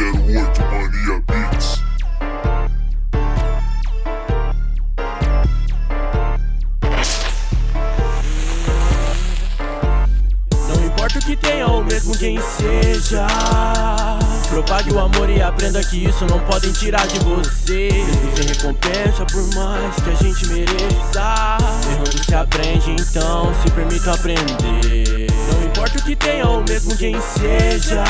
08 Mania Beats. Não importa o que tenha ou mesmo quem seja. Propague o amor e aprenda que isso não podem tirar de você. Mesmo sem recompensa, por mais que a gente mereça. Errando se aprende, então se permita aprender. Não importa o que tenha ou mesmo quem seja.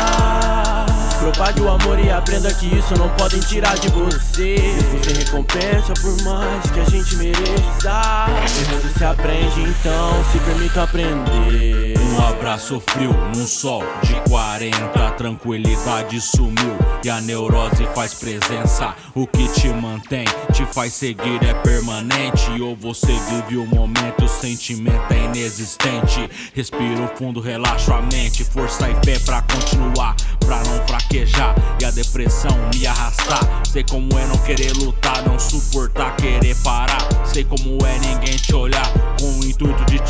Propague o amor e aprenda que isso não podem tirar de você. Mesmo sem recompensa, por mais que a gente mereça. Errando se aprende, então se permita aprender. Um abraço frio num sol de 40, tranquilidade sumiu e a neurose faz presença. O que te mantém, te faz seguir é permanente. Ou você vive o momento, o sentimento é inexistente. Respiro fundo, relaxo a mente, força e fé pra continuar, pra não fraquejar e a depressão me arrastar. Sei como é não querer lutar, não suportar, querer parar. Sei como é ninguém te olhar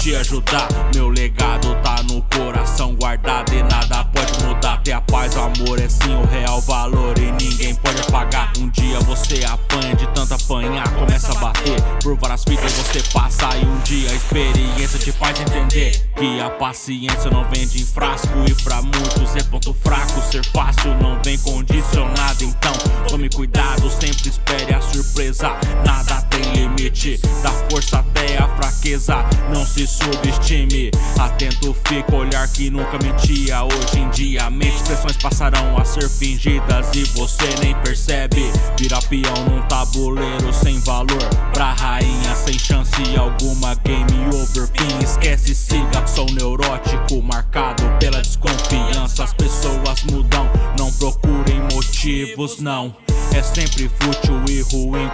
te ajudar. Meu legado tá no coração guardado e nada pode mudar. Ter a paz, o amor é sim o real valor e ninguém pode apagar. Um dia você apanha de tanto apanhar, começa a bater. Por várias vidas você passa e um dia a experiência te faz entender que a paciência não vende em frasco e pra muitos é ponto fraco. Limite, da força até a fraqueza. Não se subestime, atento fica, olhar que nunca mentia. Hoje em dia, mente expressões passarão a ser fingidas e você nem percebe. Vira peão num tabuleiro sem valor, pra rainha sem chance alguma. Game over, fim, esquece, siga. Sou neurótico, marcado pela desconfiança. As pessoas mudam, não procurem motivos, não. É sempre fútil e ruim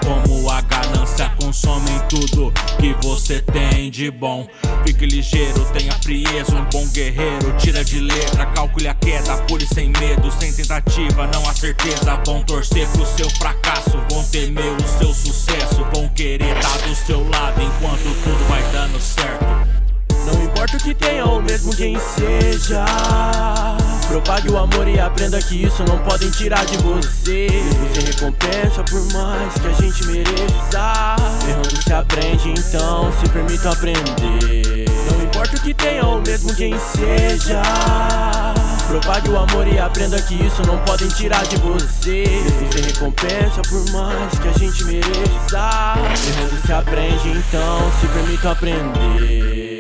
consomem tudo que você tem de bom. Fique ligeiro, tenha frieza, um bom guerreiro. Tira de letra, calcule a queda, pule sem medo, sem tentativa, não há certeza. Vão torcer pro seu fracasso, vão temer o seu sucesso, vão querer estar do seu lado enquanto tudo vai dando certo. Não importa o que tenha ou mesmo quem seja. Propague o amor e aprenda que isso não podem tirar de você. Mesmo sem recompensa, por mais que a gente mereça. Errando se aprende, então se permita aprender. Não importa o que tenha ou mesmo quem seja. Propague o amor e aprenda que isso não podem tirar de você. Mesmo sem recompensa, por mais que a gente mereça. Errando se aprende, então se permita aprender.